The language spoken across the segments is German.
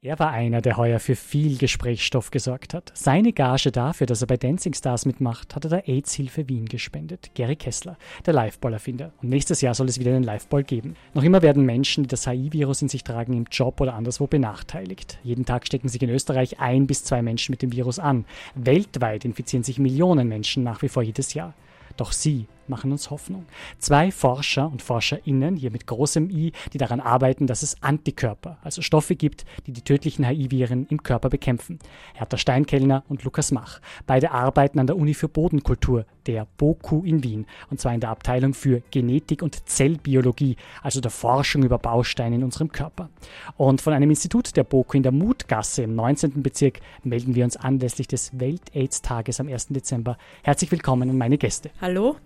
Er war einer, der heuer für viel Gesprächsstoff gesorgt hat. Seine Gage dafür, dass er bei Dancing Stars mitmacht, hat er der AIDS-Hilfe Wien gespendet. Gary Kessler, der Liveball-Erfinder. Und nächstes Jahr soll es wieder einen Liveball geben. Noch immer werden Menschen, die das HIV-Virus in sich tragen, im Job oder anderswo benachteiligt. Jeden Tag stecken sich in Österreich ein bis zwei Menschen mit dem Virus an. Weltweit infizieren sich Millionen Menschen nach wie vor jedes Jahr. Doch sie machen uns Hoffnung. Zwei Forscher und Forscherinnen, hier mit großem I, die daran arbeiten, dass es Antikörper, also Stoffe gibt, die die tödlichen HIV-Viren im Körper bekämpfen. Hertha Steinkellner und Lukas Mach. Beide arbeiten an der Uni für Bodenkultur, der BOKU in Wien, und zwar in der Abteilung für Genetik und Zellbiologie, also der Forschung über Bausteine in unserem Körper. Und von einem Institut der BOKU in der Mutgasse im 19. Bezirk melden wir uns anlässlich des Welt-AIDS-Tages am 1. Dezember. Herzlich willkommen an meine Gäste. Hallo.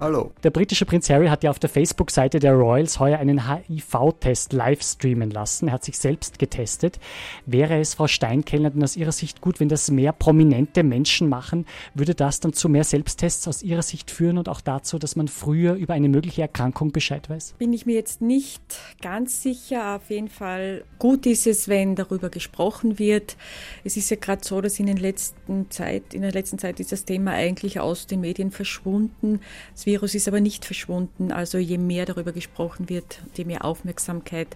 Hallo. Der britische Prinz Harry hat ja auf der Facebook-Seite der Royals heuer einen HIV-Test live streamen lassen. Er hat sich selbst getestet. Wäre es, Frau Steinkellner, denn aus Ihrer Sicht gut, wenn das mehr prominente Menschen machen? Würde das dann zu mehr Selbsttests aus Ihrer Sicht führen und auch dazu, dass man früher über eine mögliche Erkrankung Bescheid weiß? Bin ich mir jetzt nicht ganz sicher. Auf jeden Fall gut ist es, wenn darüber gesprochen wird. Es ist ja gerade so, dass in, den letzten Zeit, in der letzten Zeit ist das Thema eigentlich aus den Medien verschwunden. Es Virus ist aber nicht verschwunden. Also je mehr darüber gesprochen wird, je mehr Aufmerksamkeit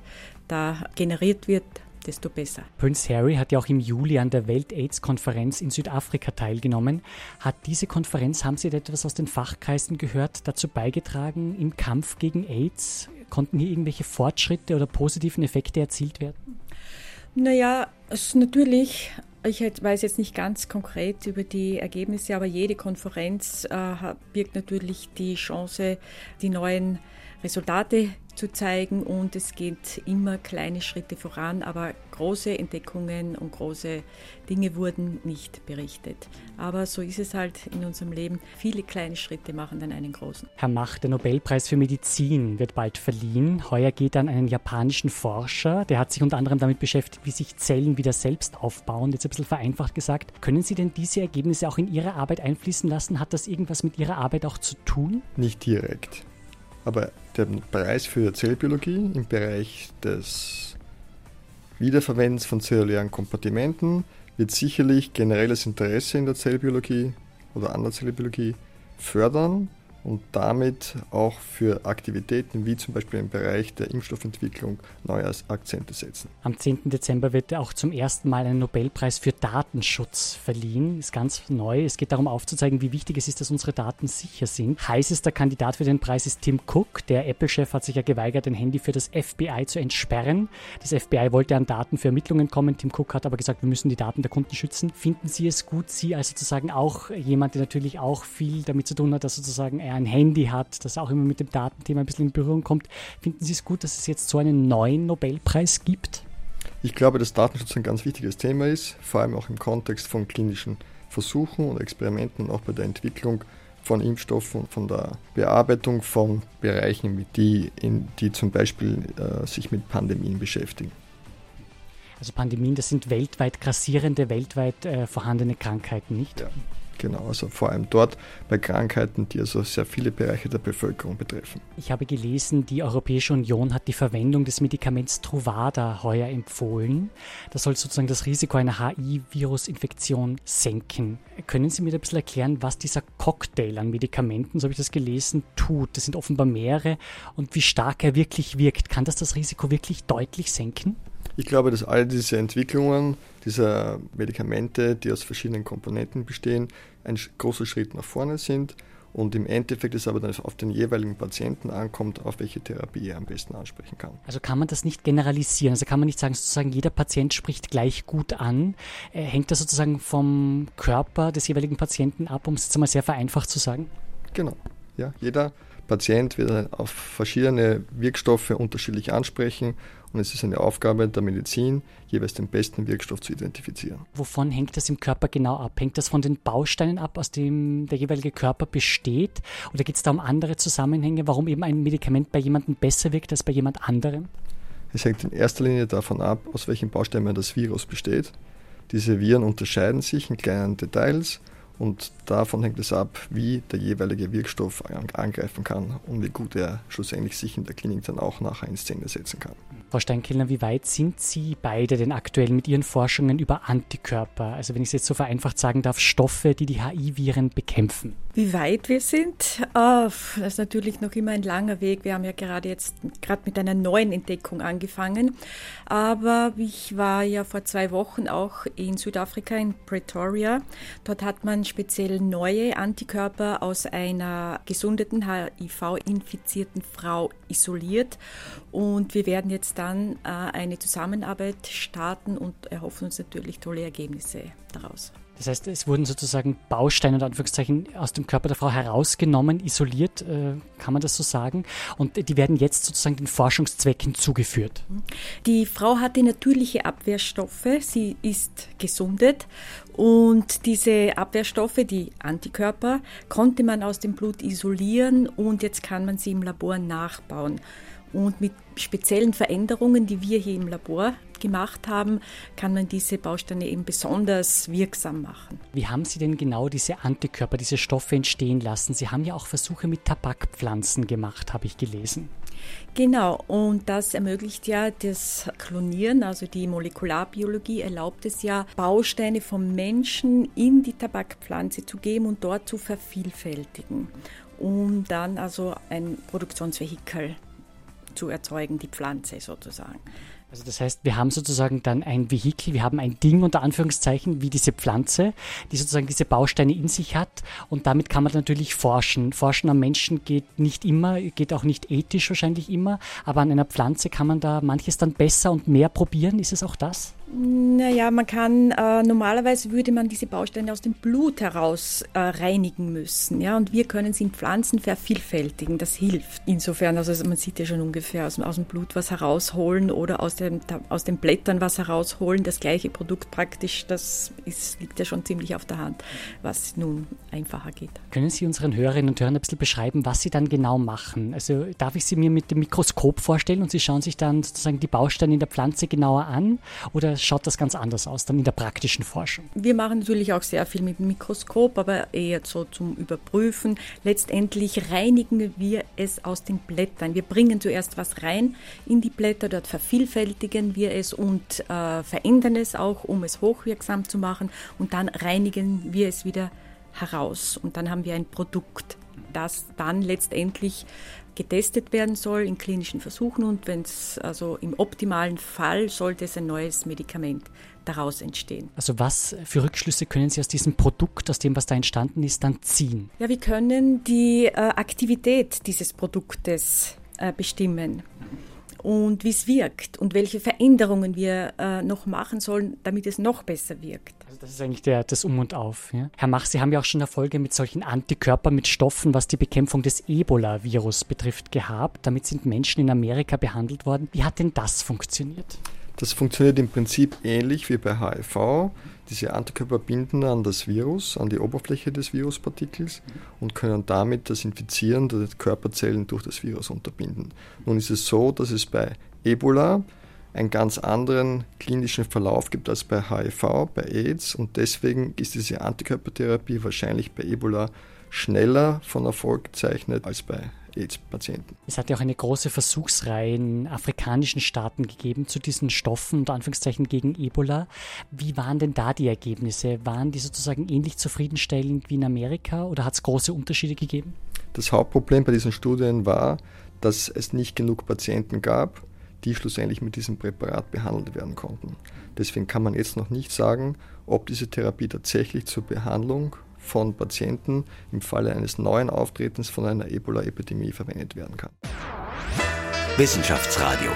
da generiert wird, desto besser. Prince Harry hat ja auch im Juli an der Welt-AIDS-Konferenz in Südafrika teilgenommen. Hat diese Konferenz, haben Sie etwas aus den Fachkreisen gehört, dazu beigetragen im Kampf gegen AIDS? Konnten hier irgendwelche Fortschritte oder positiven Effekte erzielt werden? Naja, es ist natürlich ich weiß jetzt nicht ganz konkret über die Ergebnisse, aber jede Konferenz äh, birgt natürlich die Chance, die neuen Resultate zu zeigen und es geht immer kleine Schritte voran, aber große Entdeckungen und große Dinge wurden nicht berichtet. Aber so ist es halt in unserem Leben. Viele kleine Schritte machen dann einen großen. Herr Mach, der Nobelpreis für Medizin wird bald verliehen. Heuer geht an einen japanischen Forscher, der hat sich unter anderem damit beschäftigt, wie sich Zellen wieder selbst aufbauen. Jetzt ein bisschen vereinfacht gesagt. Können Sie denn diese Ergebnisse auch in Ihre Arbeit einfließen lassen? Hat das irgendwas mit Ihrer Arbeit auch zu tun? Nicht direkt. Aber der Preis für Zellbiologie im Bereich des Wiederverwendens von zellulären Kompartimenten wird sicherlich generelles Interesse in der Zellbiologie oder an der Zellbiologie fördern und damit auch für Aktivitäten wie zum Beispiel im Bereich der Impfstoffentwicklung neue Akzente setzen. Am 10. Dezember wird auch zum ersten Mal ein Nobelpreis für Datenschutz verliehen. Ist ganz neu. Es geht darum aufzuzeigen, wie wichtig es ist, dass unsere Daten sicher sind. Heißester Kandidat für den Preis ist Tim Cook. Der Apple-Chef hat sich ja geweigert, ein Handy für das FBI zu entsperren. Das FBI wollte an Daten für Ermittlungen kommen. Tim Cook hat aber gesagt, wir müssen die Daten der Kunden schützen. Finden Sie es gut, Sie als sozusagen auch jemand, der natürlich auch viel damit zu tun hat, dass sozusagen er ein Handy hat, das auch immer mit dem Datenthema ein bisschen in Berührung kommt. Finden Sie es gut, dass es jetzt so einen neuen Nobelpreis gibt? Ich glaube, dass Datenschutz ein ganz wichtiges Thema ist, vor allem auch im Kontext von klinischen Versuchen und Experimenten und auch bei der Entwicklung von Impfstoffen, von der Bearbeitung von Bereichen, die, in, die zum Beispiel äh, sich mit Pandemien beschäftigen. Also Pandemien, das sind weltweit grassierende, weltweit äh, vorhandene Krankheiten, nicht? Ja. Genau, also vor allem dort bei Krankheiten, die also sehr viele Bereiche der Bevölkerung betreffen. Ich habe gelesen, die Europäische Union hat die Verwendung des Medikaments Truvada heuer empfohlen. Das soll sozusagen das Risiko einer HIV-Virus-Infektion senken. Können Sie mir ein bisschen erklären, was dieser Cocktail an Medikamenten, so habe ich das gelesen, tut? Das sind offenbar mehrere und wie stark er wirklich wirkt. Kann das das Risiko wirklich deutlich senken? Ich glaube, dass all diese Entwicklungen dieser Medikamente, die aus verschiedenen Komponenten bestehen, ein großer Schritt nach vorne sind und im Endeffekt es aber dann auf den jeweiligen Patienten ankommt, auf welche Therapie er am besten ansprechen kann. Also kann man das nicht generalisieren? Also kann man nicht sagen, sozusagen jeder Patient spricht gleich gut an? Äh, hängt das sozusagen vom Körper des jeweiligen Patienten ab, um es jetzt einmal sehr vereinfacht zu sagen? Genau. Ja, jeder Patient wird auf verschiedene Wirkstoffe unterschiedlich ansprechen und es ist eine Aufgabe der Medizin, jeweils den besten Wirkstoff zu identifizieren. Wovon hängt das im Körper genau ab? Hängt das von den Bausteinen ab, aus dem der jeweilige Körper besteht? Oder geht es da um andere Zusammenhänge, warum eben ein Medikament bei jemandem besser wirkt als bei jemand anderem? Es hängt in erster Linie davon ab, aus welchen Bausteinen das Virus besteht. Diese Viren unterscheiden sich in kleinen Details und davon hängt es ab, wie der jeweilige Wirkstoff angreifen kann und wie gut er schlussendlich sich in der Klinik dann auch nachher in Szene setzen kann. Frau Steinkellner, wie weit sind Sie beide denn aktuell mit Ihren Forschungen über Antikörper? Also wenn ich es jetzt so vereinfacht sagen darf, Stoffe, die die HI-Viren bekämpfen. Wie weit wir sind, äh, das ist natürlich noch immer ein langer Weg. Wir haben ja gerade jetzt gerade mit einer neuen Entdeckung angefangen. Aber ich war ja vor zwei Wochen auch in Südafrika, in Pretoria. Dort hat man speziell neue Antikörper aus einer gesundeten HIV-infizierten Frau isoliert. Und wir werden jetzt dann äh, eine Zusammenarbeit starten und erhoffen uns natürlich tolle Ergebnisse daraus. Das heißt, es wurden sozusagen Bausteine und Anführungszeichen aus dem Körper der Frau herausgenommen, isoliert, äh, kann man das so sagen? Und die werden jetzt sozusagen den Forschungszwecken zugeführt. Die Frau hatte natürliche Abwehrstoffe, sie ist gesundet und diese Abwehrstoffe, die Antikörper, konnte man aus dem Blut isolieren und jetzt kann man sie im Labor nachbauen. Und mit speziellen Veränderungen, die wir hier im Labor gemacht haben, kann man diese Bausteine eben besonders wirksam machen. Wie haben Sie denn genau diese Antikörper, diese Stoffe entstehen lassen? Sie haben ja auch Versuche mit Tabakpflanzen gemacht, habe ich gelesen. Genau, und das ermöglicht ja das Klonieren, also die Molekularbiologie erlaubt es ja, Bausteine vom Menschen in die Tabakpflanze zu geben und dort zu vervielfältigen, um dann also ein Produktionsvehikel zu erzeugen, die Pflanze sozusagen. Also das heißt, wir haben sozusagen dann ein Vehikel, wir haben ein Ding unter Anführungszeichen wie diese Pflanze, die sozusagen diese Bausteine in sich hat und damit kann man natürlich forschen. Forschen am Menschen geht nicht immer, geht auch nicht ethisch wahrscheinlich immer, aber an einer Pflanze kann man da manches dann besser und mehr probieren. Ist es auch das? Naja, man kann, äh, normalerweise würde man diese Bausteine aus dem Blut heraus äh, reinigen müssen. Ja, und wir können sie in Pflanzen vervielfältigen. Das hilft. Insofern, also man sieht ja schon ungefähr aus, aus dem Blut was herausholen oder aus, dem, aus den Blättern was herausholen. Das gleiche Produkt praktisch, das ist, liegt ja schon ziemlich auf der Hand, was nun einfacher geht. Können Sie unseren Hörerinnen und Hörern ein bisschen beschreiben, was Sie dann genau machen? Also darf ich Sie mir mit dem Mikroskop vorstellen und Sie schauen sich dann sozusagen die Bausteine in der Pflanze genauer an? Oder schaut das ganz anders aus, dann in der praktischen Forschung? Wir machen natürlich auch sehr viel mit dem Mikroskop, aber eher so zum Überprüfen. Letztendlich reinigen wir es aus den Blättern. Wir bringen zuerst was rein in die Blätter, dort vervielfältigen wir es und äh, verändern es auch, um es hochwirksam zu machen und dann reinigen wir es wieder heraus und dann haben wir ein Produkt, das dann letztendlich getestet werden soll in klinischen Versuchen und wenn es also im optimalen Fall sollte es ein neues Medikament daraus entstehen. Also was für Rückschlüsse können Sie aus diesem Produkt, aus dem, was da entstanden ist, dann ziehen? Ja, wir können die äh, Aktivität dieses Produktes äh, bestimmen und wie es wirkt und welche Veränderungen wir äh, noch machen sollen, damit es noch besser wirkt. Das ist eigentlich der, das Um und Auf. Ja? Herr Mach, Sie haben ja auch schon Erfolge mit solchen Antikörpern, mit Stoffen, was die Bekämpfung des Ebola-Virus betrifft, gehabt. Damit sind Menschen in Amerika behandelt worden. Wie hat denn das funktioniert? Das funktioniert im Prinzip ähnlich wie bei HIV. Diese Antikörper binden an das Virus, an die Oberfläche des Viruspartikels und können damit das Infizieren der Körperzellen durch das Virus unterbinden. Nun ist es so, dass es bei Ebola einen ganz anderen klinischen Verlauf gibt als bei HIV, bei AIDS und deswegen ist diese Antikörpertherapie wahrscheinlich bei Ebola schneller von Erfolg gezeichnet als bei AIDS-Patienten. Es hat ja auch eine große Versuchsreihe in afrikanischen Staaten gegeben zu diesen Stoffen, unter Anführungszeichen gegen Ebola. Wie waren denn da die Ergebnisse? Waren die sozusagen ähnlich zufriedenstellend wie in Amerika oder hat es große Unterschiede gegeben? Das Hauptproblem bei diesen Studien war, dass es nicht genug Patienten gab, die schlussendlich mit diesem Präparat behandelt werden konnten. Deswegen kann man jetzt noch nicht sagen, ob diese Therapie tatsächlich zur Behandlung von Patienten im Falle eines neuen Auftretens von einer Ebola-Epidemie verwendet werden kann. Wissenschaftsradio.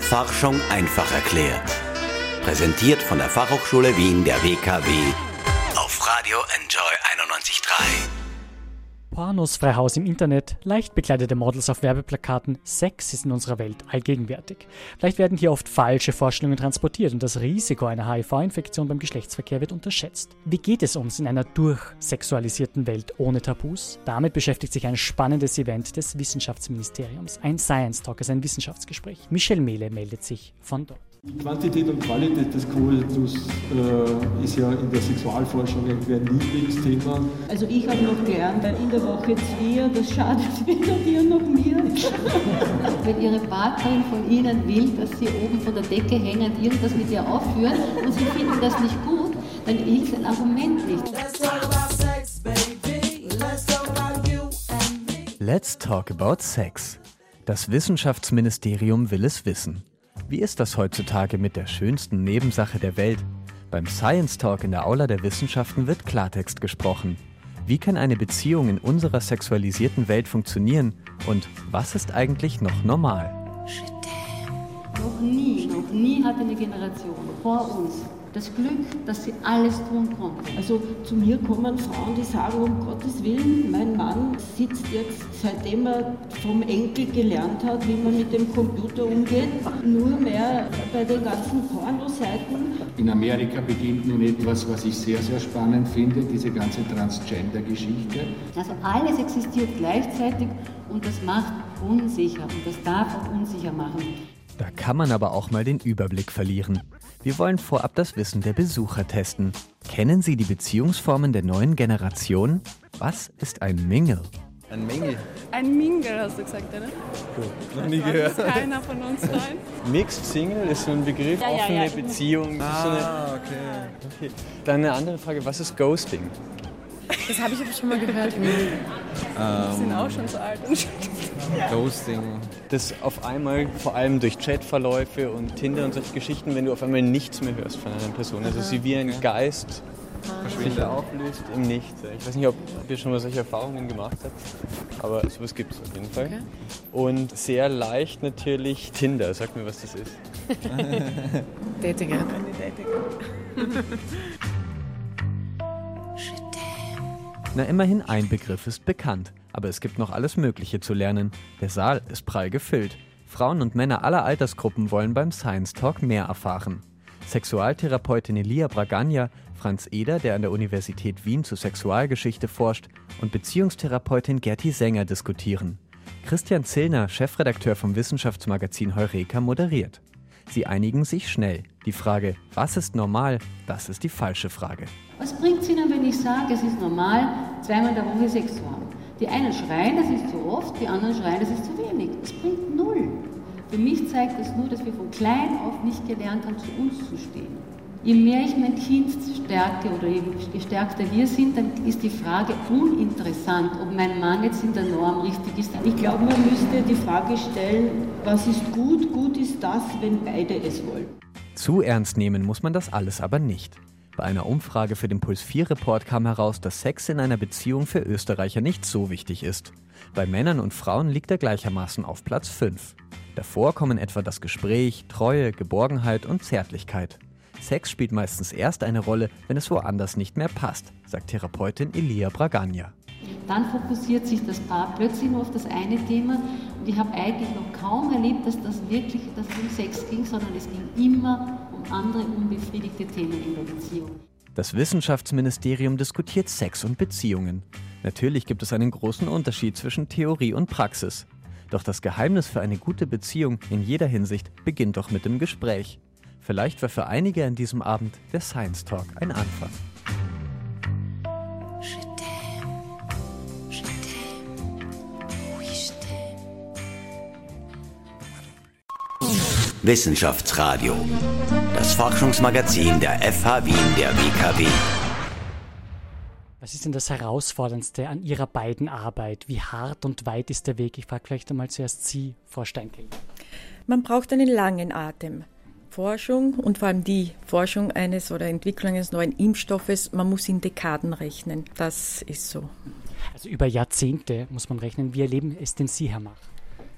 Forschung einfach erklärt. Präsentiert von der Fachhochschule Wien der WKW auf Radio Enjoy 91.3. Pornos frei Haus im Internet, leicht bekleidete Models auf Werbeplakaten, Sex ist in unserer Welt allgegenwärtig. Vielleicht werden hier oft falsche Vorstellungen transportiert und das Risiko einer HIV-Infektion beim Geschlechtsverkehr wird unterschätzt. Wie geht es uns in einer durchsexualisierten Welt ohne Tabus? Damit beschäftigt sich ein spannendes Event des Wissenschaftsministeriums, ein Science Talk, also ein Wissenschaftsgespräch. Michel Mehle meldet sich von dort. Quantität und Qualität des Koitus äh, ist ja in der Sexualforschung irgendwie ein Lieblingsthema. Also ich habe noch gelernt, in der Woche zwei, das schadet weder dir noch mir. Wenn Ihre Partnerin von Ihnen will, dass Sie oben von der Decke hängend irgendwas mit ihr aufführen und Sie finden das nicht gut, dann ist ein Argument nicht. Let's talk about sex. Das Wissenschaftsministerium will es wissen. Wie ist das heutzutage mit der schönsten Nebensache der Welt? Beim Science Talk in der Aula der Wissenschaften wird Klartext gesprochen. Wie kann eine Beziehung in unserer sexualisierten Welt funktionieren und was ist eigentlich noch normal? Noch nie, noch nie hat eine Generation vor uns das Glück, dass sie alles tun konnten. Also zu mir kommen Frauen, die sagen, um Gottes Willen, mein Mann sitzt jetzt, seitdem er vom Enkel gelernt hat, wie man mit dem Computer umgeht, nur mehr bei den ganzen Pornoseiten. In Amerika beginnt nun etwas, was ich sehr, sehr spannend finde, diese ganze Transgender-Geschichte. Also alles existiert gleichzeitig und das macht unsicher und das darf auch unsicher machen. Da kann man aber auch mal den Überblick verlieren. Wir wollen vorab das Wissen der Besucher testen. Kennen Sie die Beziehungsformen der neuen Generation? Was ist ein Mingle? Ein Mingle? Ein Mingle hast du gesagt, oder? Cool. Noch nie gehört. Das keiner von uns rein. Mixed Single ist so ein Begriff, ja, ja, offene ja. Beziehung. Ah, so eine, okay. okay. Dann eine andere Frage, was ist Ghosting? Das habe ich aber schon mal gehört. Wir sind auch schon so alt. Ghosting. Das auf einmal, vor allem durch Chatverläufe und Tinder und solche Geschichten, wenn du auf einmal nichts mehr hörst von einer Person. Also sie wie ein Geist sich auflöst im Nichts. Ich weiß nicht, ob ihr schon mal solche Erfahrungen gemacht habt, aber sowas gibt es auf jeden Fall. Okay. Und sehr leicht natürlich Tinder. Sag mir, was das ist. Dating App. Na, immerhin ein Begriff ist bekannt. Aber es gibt noch alles Mögliche zu lernen. Der Saal ist prall gefüllt. Frauen und Männer aller Altersgruppen wollen beim Science Talk mehr erfahren. Sexualtherapeutin Elia Bragaglia, Franz Eder, der an der Universität Wien zur Sexualgeschichte forscht, und Beziehungstherapeutin Gerti Sänger diskutieren. Christian Zillner, Chefredakteur vom Wissenschaftsmagazin Heureka, moderiert. Sie einigen sich schnell. Die Frage, was ist normal, das ist die falsche Frage. Was bringt es Ihnen, wenn ich sage, es ist normal, zweimal in der Woche Sex zu haben? Die einen schreien, das ist zu oft, die anderen schreien, das ist zu wenig. Es bringt null. Für mich zeigt es nur, dass wir von klein auf nicht gelernt haben, zu uns zu stehen. Je mehr ich mein Kind stärke oder je gestärkter wir sind, dann ist die Frage uninteressant, ob mein Mann jetzt in der Norm richtig ist. Ich glaube, man müsste die Frage stellen, was ist gut? Gut ist das, wenn beide es wollen. Zu ernst nehmen muss man das alles aber nicht. Bei einer Umfrage für den Puls 4 Report kam heraus, dass Sex in einer Beziehung für Österreicher nicht so wichtig ist. Bei Männern und Frauen liegt er gleichermaßen auf Platz 5. Davor kommen etwa das Gespräch, Treue, Geborgenheit und Zärtlichkeit. Sex spielt meistens erst eine Rolle, wenn es woanders nicht mehr passt, sagt Therapeutin Elia Bragaglia. Dann fokussiert sich das Paar plötzlich nur auf das eine Thema und ich habe eigentlich noch kaum erlebt, dass das wirklich dass es um Sex ging, sondern es ging immer andere unbefriedigte Themen in der Beziehung. Das Wissenschaftsministerium diskutiert Sex und Beziehungen. Natürlich gibt es einen großen Unterschied zwischen Theorie und Praxis. Doch das Geheimnis für eine gute Beziehung in jeder Hinsicht beginnt doch mit dem Gespräch. Vielleicht war für einige an diesem Abend der Science Talk ein Anfang. Wissenschaftsradio. Das Forschungsmagazin der FH Wien der WKW. Was ist denn das Herausforderndste an Ihrer beiden Arbeit? Wie hart und weit ist der Weg? Ich frage vielleicht einmal zuerst Sie, Frau Steinkel. Man braucht einen langen Atem. Forschung und vor allem die Forschung eines oder Entwicklung eines neuen Impfstoffes, man muss in Dekaden rechnen. Das ist so. Also über Jahrzehnte muss man rechnen. Wie erleben es denn Sie, Herr Mach?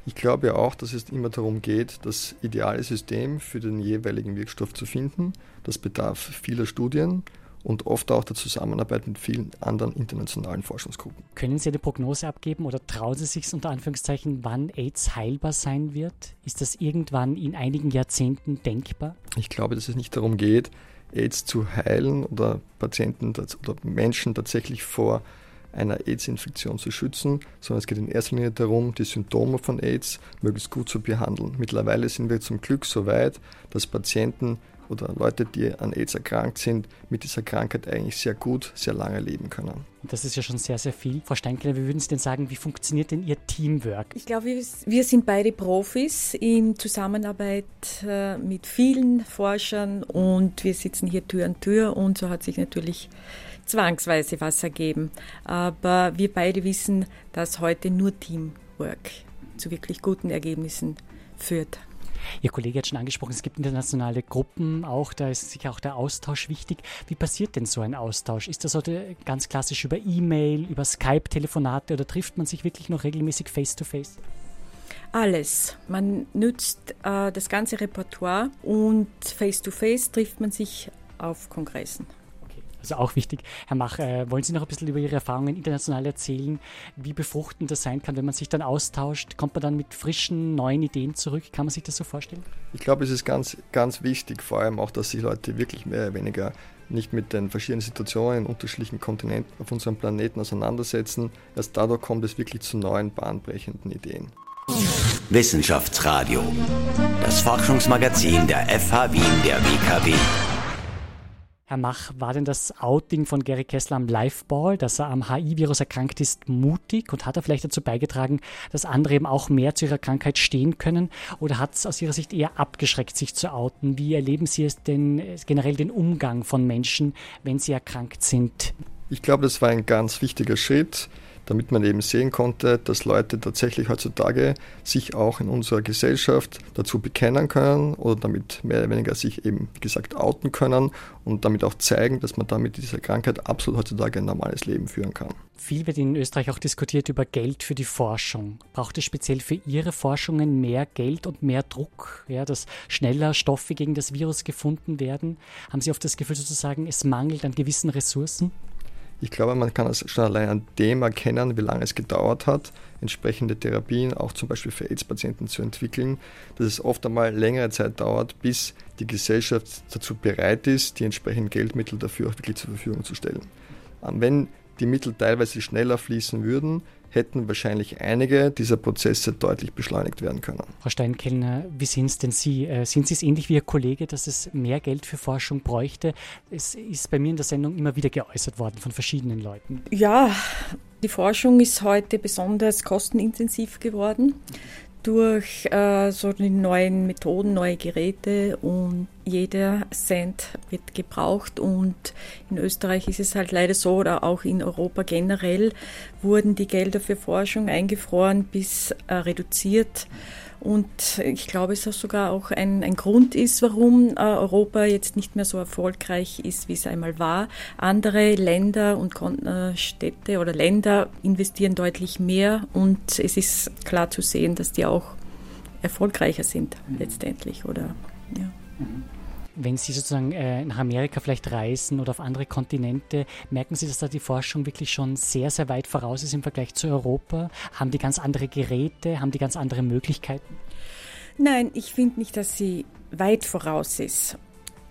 Ich glaube ja auch, dass es immer darum geht, das ideale System für den jeweiligen Wirkstoff zu finden. Das bedarf vieler Studien und oft auch der Zusammenarbeit mit vielen anderen internationalen Forschungsgruppen. Können Sie eine Prognose abgeben oder trauen Sie sich unter Anführungszeichen, wann AIDS heilbar sein wird? Ist das irgendwann in einigen Jahrzehnten denkbar? Ich glaube, dass es nicht darum geht, AIDS zu heilen oder Patienten oder Menschen tatsächlich vor einer AIDS-Infektion zu schützen, sondern es geht in erster Linie darum, die Symptome von AIDS möglichst gut zu behandeln. Mittlerweile sind wir zum Glück so weit, dass Patienten oder Leute, die an AIDS erkrankt sind, mit dieser Krankheit eigentlich sehr gut, sehr lange leben können. Das ist ja schon sehr, sehr viel. Frau Steinkeller, wie würden Sie denn sagen, wie funktioniert denn Ihr Teamwork? Ich glaube, wir, sind beide Profis in Zusammenarbeit äh, mit vielen Forschern und wir sitzen hier Tür an Tür und so hat sich natürlich zwangsweise was ergeben. Aber wir beide wissen, dass heute nur Teamwork zu wirklich guten Ergebnissen führt. Ihr Kollege hat schon angesprochen, es gibt internationale Gruppen auch, da ist sicher auch der Austausch wichtig. Wie passiert denn so ein Austausch? Ist das heute ganz klassisch über E-Mail, über Skype, Telefonate oder trifft man sich wirklich noch regelmäßig face-to-face? Alles. Man nützt äh, das ganze Repertoire und face-to-face -face trifft man sich auf Kongressen. Also auch wichtig. Herr Mach, äh, wollen Sie noch ein bisschen über Ihre Erfahrungen international erzählen, wie befruchtend das sein kann, wenn man sich dann austauscht? Kommt man dann mit frischen, neuen Ideen zurück? Kann man sich das so vorstellen? Ich glaube, es ist ganz, ganz wichtig, vor allem auch, dass sich Leute wirklich mehr oder weniger nicht mit den verschiedenen Situationen in unterschiedlichen Kontinenten auf unserem Planeten auseinandersetzen. Erst dadurch kommt es wirklich zu neuen, bahnbrechenden Ideen. Wissenschaftsradio, das Forschungsmagazin der FH Wien der WKW. Herr Mach, war denn das Outing von Gary Kessler am Liveball, dass er am HIV-Virus erkrankt ist, mutig und hat er vielleicht dazu beigetragen, dass andere eben auch mehr zu ihrer Krankheit stehen können? Oder hat es aus Ihrer Sicht eher abgeschreckt, sich zu outen? Wie erleben Sie es denn äh, generell den Umgang von Menschen, wenn sie erkrankt sind? Ich glaube, das war ein ganz wichtiger Schritt damit man eben sehen konnte, dass Leute tatsächlich heutzutage sich auch in unserer Gesellschaft dazu bekennen können oder damit mehr oder weniger sich eben, wie gesagt, outen können und damit auch zeigen, dass man damit dieser Krankheit absolut heutzutage ein normales Leben führen kann. Viel wird in Österreich auch diskutiert über Geld für die Forschung. Braucht es speziell für Ihre Forschungen mehr Geld und mehr Druck, ja, dass schneller Stoffe gegen das Virus gefunden werden? Haben Sie oft das Gefühl sozusagen, es mangelt an gewissen Ressourcen? Ich glaube, man kann es schon allein an dem erkennen, wie lange es gedauert hat, entsprechende Therapien auch zum Beispiel für AIDS-Patienten zu entwickeln, dass es oft einmal längere Zeit dauert, bis die Gesellschaft dazu bereit ist, die entsprechenden Geldmittel dafür auch wirklich zur Verfügung zu stellen. Wenn die Mittel teilweise schneller fließen würden, hätten wahrscheinlich einige dieser Prozesse deutlich beschleunigt werden können. Frau Steinkellner, wie sehen es denn Sie? Äh, sind Sie es ähnlich wie Ihr Kollege, dass es mehr Geld für Forschung bräuchte? Es ist bei mir in der Sendung immer wieder geäußert worden von verschiedenen Leuten. Ja, die Forschung ist heute besonders kostenintensiv geworden durch äh, so die neuen Methoden, neue Geräte und jeder Cent wird gebraucht und in Österreich ist es halt leider so oder auch in Europa generell wurden die Gelder für Forschung eingefroren bis äh, reduziert. Und ich glaube, es ist sogar auch ein, ein Grund ist, warum äh, Europa jetzt nicht mehr so erfolgreich ist, wie es einmal war. Andere Länder und äh, Städte oder Länder investieren deutlich mehr und es ist klar zu sehen, dass die auch erfolgreicher sind mhm. letztendlich. Oder, ja. Mhm wenn Sie sozusagen äh, nach Amerika vielleicht reisen oder auf andere Kontinente, merken Sie, dass da die Forschung wirklich schon sehr, sehr weit voraus ist im Vergleich zu Europa? Haben die ganz andere Geräte? Haben die ganz andere Möglichkeiten? Nein, ich finde nicht, dass sie weit voraus ist.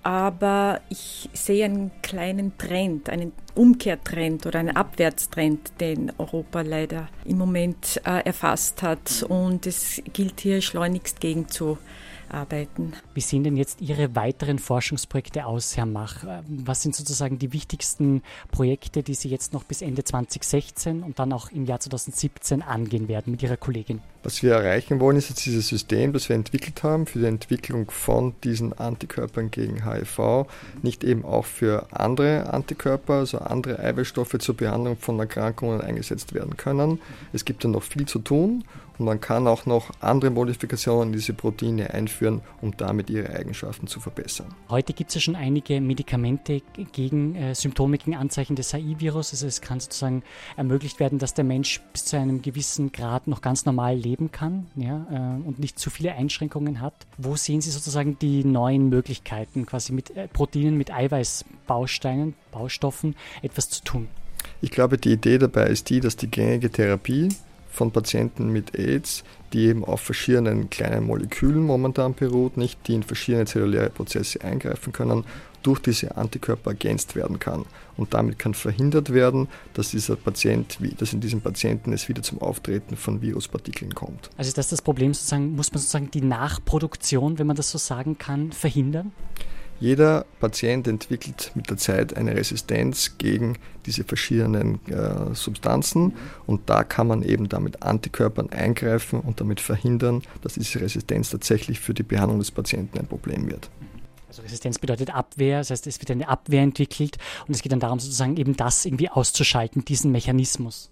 Aber ich sehe einen kleinen Trend, einen Umkehrtrend oder einen Abwärtstrend, den Europa leider im Moment äh, erfasst hat. Und es gilt hier schleunigst gegen zu arbeiten. Wie sehen denn jetzt Ihre weiteren Forschungsprojekte aus, Herr Mach? Was sind sozusagen die wichtigsten Projekte, die Sie jetzt noch bis Ende 2016 und dann auch im Jahr 2017 angehen werden mit Ihrer Kollegin? Was wir erreichen wollen, ist jetzt dieses System, das wir entwickelt haben für die Entwicklung von diesen Antikörpern gegen HIV, nicht eben auch für andere Antikörper, also andere Eiweißstoffe zur Behandlung von Erkrankungen eingesetzt werden können. Es gibt da noch viel zu tun und man kann auch noch andere Modifikationen in diese Proteine einführen, um damit ihre Eigenschaften zu verbessern. Heute gibt es ja schon einige Medikamente gegen äh, Symptome, gegen Anzeichen des AI-Virus. Also es kann sozusagen ermöglicht werden, dass der Mensch bis zu einem gewissen Grad noch ganz normal leben kann ja, äh, und nicht zu viele Einschränkungen hat. Wo sehen Sie sozusagen die neuen Möglichkeiten, quasi mit äh, Proteinen, mit Eiweißbausteinen, Baustoffen etwas zu tun? Ich glaube, die Idee dabei ist die, dass die gängige Therapie von Patienten mit AIDS, die eben auf verschiedenen kleinen Molekülen momentan beruht, nicht, die in verschiedene zelluläre Prozesse eingreifen können, durch diese Antikörper ergänzt werden kann. Und damit kann verhindert werden, dass dieser Patient, dass in diesem Patienten es wieder zum Auftreten von Viruspartikeln kommt. Also ist das das Problem sozusagen, muss man sozusagen die Nachproduktion, wenn man das so sagen kann, verhindern? Jeder Patient entwickelt mit der Zeit eine Resistenz gegen diese verschiedenen äh, Substanzen und da kann man eben damit Antikörpern eingreifen und damit verhindern, dass diese Resistenz tatsächlich für die Behandlung des Patienten ein Problem wird. Also Resistenz bedeutet Abwehr, das heißt, es wird eine Abwehr entwickelt und es geht dann darum, sozusagen eben das irgendwie auszuschalten, diesen Mechanismus.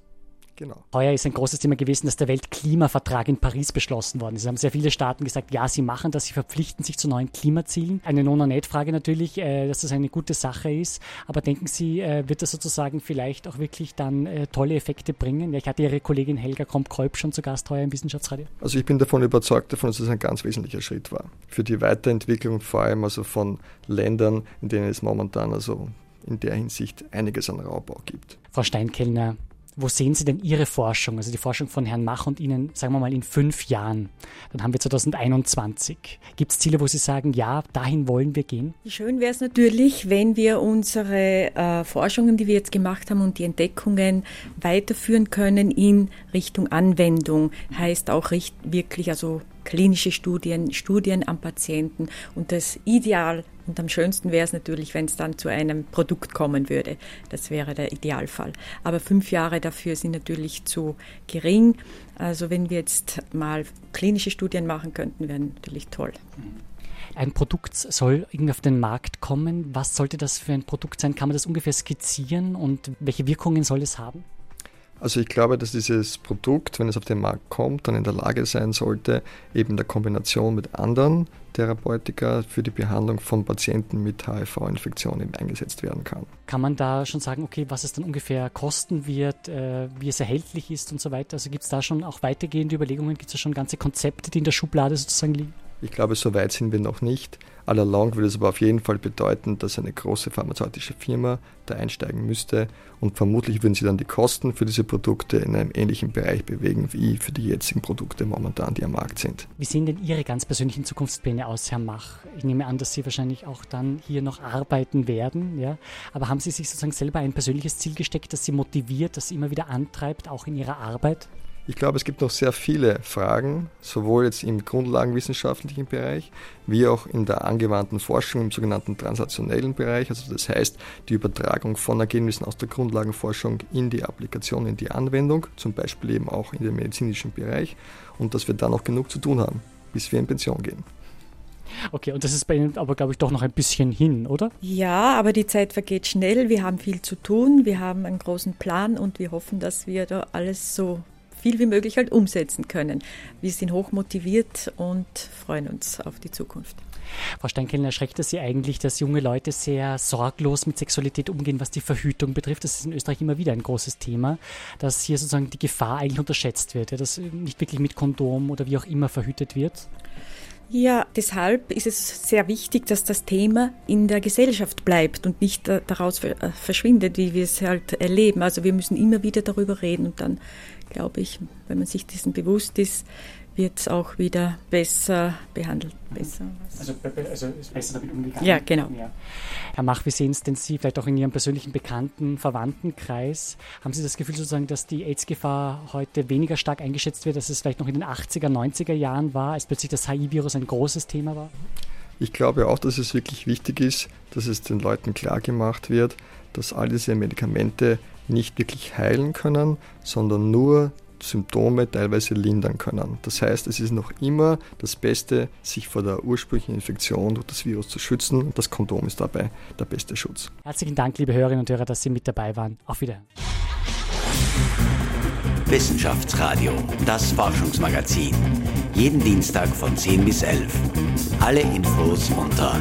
Genau. Heuer ist ein großes Thema gewesen, dass der Weltklimavertrag in Paris beschlossen worden ist. Es haben sehr viele Staaten gesagt, ja, sie machen das, sie verpflichten sich zu neuen Klimazielen. Eine Non-Net-Frage natürlich, äh, dass das eine gute Sache ist. Aber denken Sie, äh, wird das sozusagen vielleicht auch wirklich dann äh, tolle Effekte bringen? Ja, ich hatte Ihre Kollegin Helga Kromp-Kolb schon zu Gast heuer im Wissenschaftsradio. Also ich bin davon überzeugt, davon, dass es ein ganz wesentlicher Schritt war. Für die Weiterentwicklung vor allem also von Ländern, in denen es momentan also in der Hinsicht einiges an Raubbau gibt. Frau Steinkellner, wo sehen Sie denn Ihre Forschung, also die Forschung von Herrn Mach und Ihnen, sagen wir mal, in fünf Jahren? Dann haben wir 2021. Gibt es Ziele, wo Sie sagen, ja, dahin wollen wir gehen? Schön wäre es natürlich, wenn wir unsere äh, Forschungen, die wir jetzt gemacht haben und die Entdeckungen weiterführen können in Richtung Anwendung. Heißt auch wirklich, also klinische Studien, Studien am Patienten und das Ideal und am schönsten wäre es natürlich, wenn es dann zu einem Produkt kommen würde. Das wäre der Idealfall. Aber fünf Jahre dafür sind natürlich zu gering. Also wenn wir jetzt mal klinische Studien machen könnten, wäre natürlich toll. Ein Produkt soll irgendwie auf den Markt kommen. Was sollte das für ein Produkt sein? Kann man das ungefähr skizzieren und welche Wirkungen soll es haben? Also ich glaube, dass dieses Produkt, wenn es auf den Markt kommt, dann in der Lage sein sollte, eben in der Kombination mit anderen Therapeutika für die Behandlung von Patienten mit HIV-Infektionen eingesetzt werden kann. Kann man da schon sagen, okay, was es dann ungefähr kosten wird, äh, wie es erhältlich ist und so weiter? Also gibt es da schon auch weitergehende Überlegungen? Gibt es da schon ganze Konzepte, die in der Schublade sozusagen liegen? Ich glaube, so weit sind wir noch nicht. Allalong würde es aber auf jeden Fall bedeuten, dass eine große pharmazeutische Firma da einsteigen müsste und vermutlich würden sie dann die Kosten für diese Produkte in einem ähnlichen Bereich bewegen wie für die jetzigen Produkte momentan, die am Markt sind. Wie sehen denn Ihre ganz persönlichen Zukunftspläne aus, Herr Mach? Ich nehme an, dass Sie wahrscheinlich auch dann hier noch arbeiten werden, ja? aber haben Sie sich sozusagen selber ein persönliches Ziel gesteckt, das Sie motiviert, das Sie immer wieder antreibt, auch in Ihrer Arbeit? Ich glaube, es gibt noch sehr viele Fragen, sowohl jetzt im grundlagenwissenschaftlichen Bereich wie auch in der angewandten Forschung im sogenannten translationellen Bereich. Also das heißt die Übertragung von Ergebnissen aus der Grundlagenforschung in die Applikation, in die Anwendung, zum Beispiel eben auch in den medizinischen Bereich und dass wir da noch genug zu tun haben, bis wir in Pension gehen. Okay, und das ist bei Ihnen aber, glaube ich, doch noch ein bisschen hin, oder? Ja, aber die Zeit vergeht schnell. Wir haben viel zu tun. Wir haben einen großen Plan und wir hoffen, dass wir da alles so viel wie möglich halt umsetzen können. Wir sind hoch motiviert und freuen uns auf die Zukunft. Frau Steinkellner, erschreckt es Sie eigentlich, dass junge Leute sehr sorglos mit Sexualität umgehen, was die Verhütung betrifft? Das ist in Österreich immer wieder ein großes Thema, dass hier sozusagen die Gefahr eigentlich unterschätzt wird, ja, dass nicht wirklich mit Kondom oder wie auch immer verhütet wird? Ja, deshalb ist es sehr wichtig, dass das Thema in der Gesellschaft bleibt und nicht daraus äh, verschwindet, wie wir es halt erleben. Also wir müssen immer wieder darüber reden und dann glaube ich, wenn man sich dessen bewusst ist, wird es auch wieder besser behandelt. Besser, also, also, ist besser damit umgegangen. Ja, genau. Ja. Herr Mach, wie sehen es denn Sie, vielleicht auch in Ihrem persönlichen Bekannten, Verwandtenkreis? Haben Sie das Gefühl sozusagen, dass die AIDS-Gefahr heute weniger stark eingeschätzt wird, als es vielleicht noch in den 80er, 90er Jahren war, als plötzlich das HIV-Virus ein großes Thema war? Ich glaube auch, dass es wirklich wichtig ist, dass es den Leuten klar gemacht wird, dass all diese Medikamente nicht wirklich heilen können, sondern nur Symptome teilweise lindern können. Das heißt, es ist noch immer das Beste, sich vor der ursprünglichen Infektion durch das Virus zu schützen und das Kondom ist dabei der beste Schutz. Herzlichen Dank, liebe Hörerinnen und Hörer, dass Sie mit dabei waren. Auf Wiedersehen. Wissenschaftsradio, das Forschungsmagazin. Jeden Dienstag von 10 bis 11. Alle Infos unter